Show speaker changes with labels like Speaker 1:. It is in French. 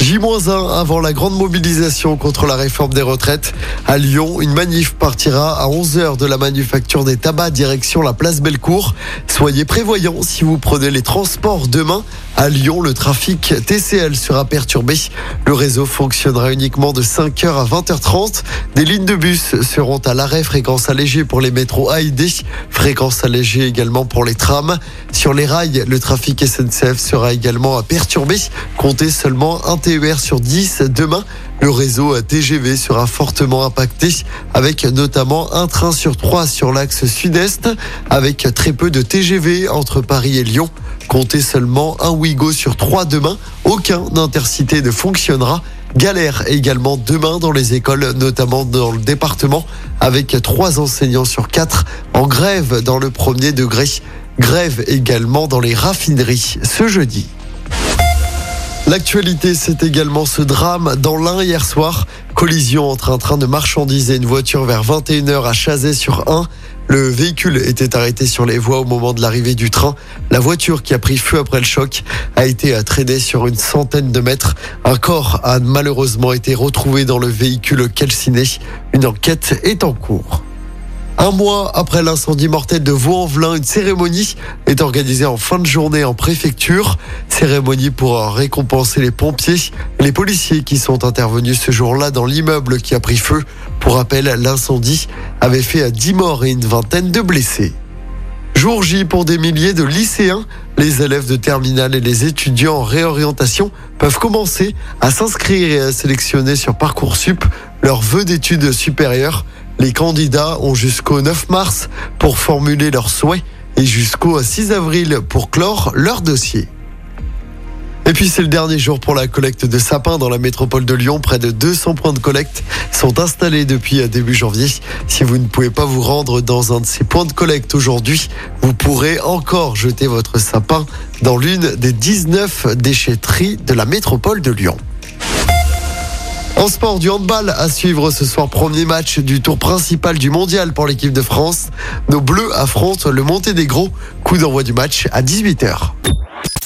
Speaker 1: J-1 avant la grande mobilisation contre la réforme des retraites. À Lyon, une manif partira à 11h de la manufacture des tabacs direction la place Bellecour. Soyez prévoyants si vous prenez les transports demain. À Lyon, le trafic TCL sera perturbé. Le réseau fonctionnera uniquement de 5h à 20h30. Des lignes de bus seront à l'arrêt fréquence allégée pour les métros A et D, fréquence allégée également pour les trams. Sur les rails, le trafic SNCF sera également perturbé. Comptez seulement un TER sur 10 demain. Le réseau TGV sera fortement impacté avec notamment un train sur trois sur l'axe sud-est avec très peu de TGV entre Paris et Lyon. Comptez seulement un Ouigo sur trois demain. Aucun intercité ne fonctionnera. Galère également demain dans les écoles, notamment dans le département, avec trois enseignants sur quatre en grève dans le premier degré. Grève également dans les raffineries ce jeudi. L'actualité, c'est également ce drame dans l'Ain hier soir. Collision entre un train de marchandises et une voiture vers 21h à Chazet sur 1. Le véhicule était arrêté sur les voies au moment de l'arrivée du train. La voiture qui a pris feu après le choc a été traînée sur une centaine de mètres. Un corps a malheureusement été retrouvé dans le véhicule calciné. Une enquête est en cours. Un mois après l'incendie mortel de Vaux-en-Velin, une cérémonie est organisée en fin de journée en préfecture. Cérémonie pour récompenser les pompiers les policiers qui sont intervenus ce jour-là dans l'immeuble qui a pris feu. Pour rappel, l'incendie avait fait 10 morts et une vingtaine de blessés. Jour J pour des milliers de lycéens. Les élèves de terminale et les étudiants en réorientation peuvent commencer à s'inscrire et à sélectionner sur Parcoursup leurs vœux d'études supérieures. Les candidats ont jusqu'au 9 mars pour formuler leurs souhaits et jusqu'au 6 avril pour clore leur dossier. Et puis c'est le dernier jour pour la collecte de sapins dans la métropole de Lyon. Près de 200 points de collecte sont installés depuis début janvier. Si vous ne pouvez pas vous rendre dans un de ces points de collecte aujourd'hui, vous pourrez encore jeter votre sapin dans l'une des 19 déchetteries de la métropole de Lyon. En sport, du handball à suivre ce soir, premier match du tour principal du mondial pour l'équipe de France. Nos Bleus affrontent le Monténégro. Coup d'envoi du match à 18h.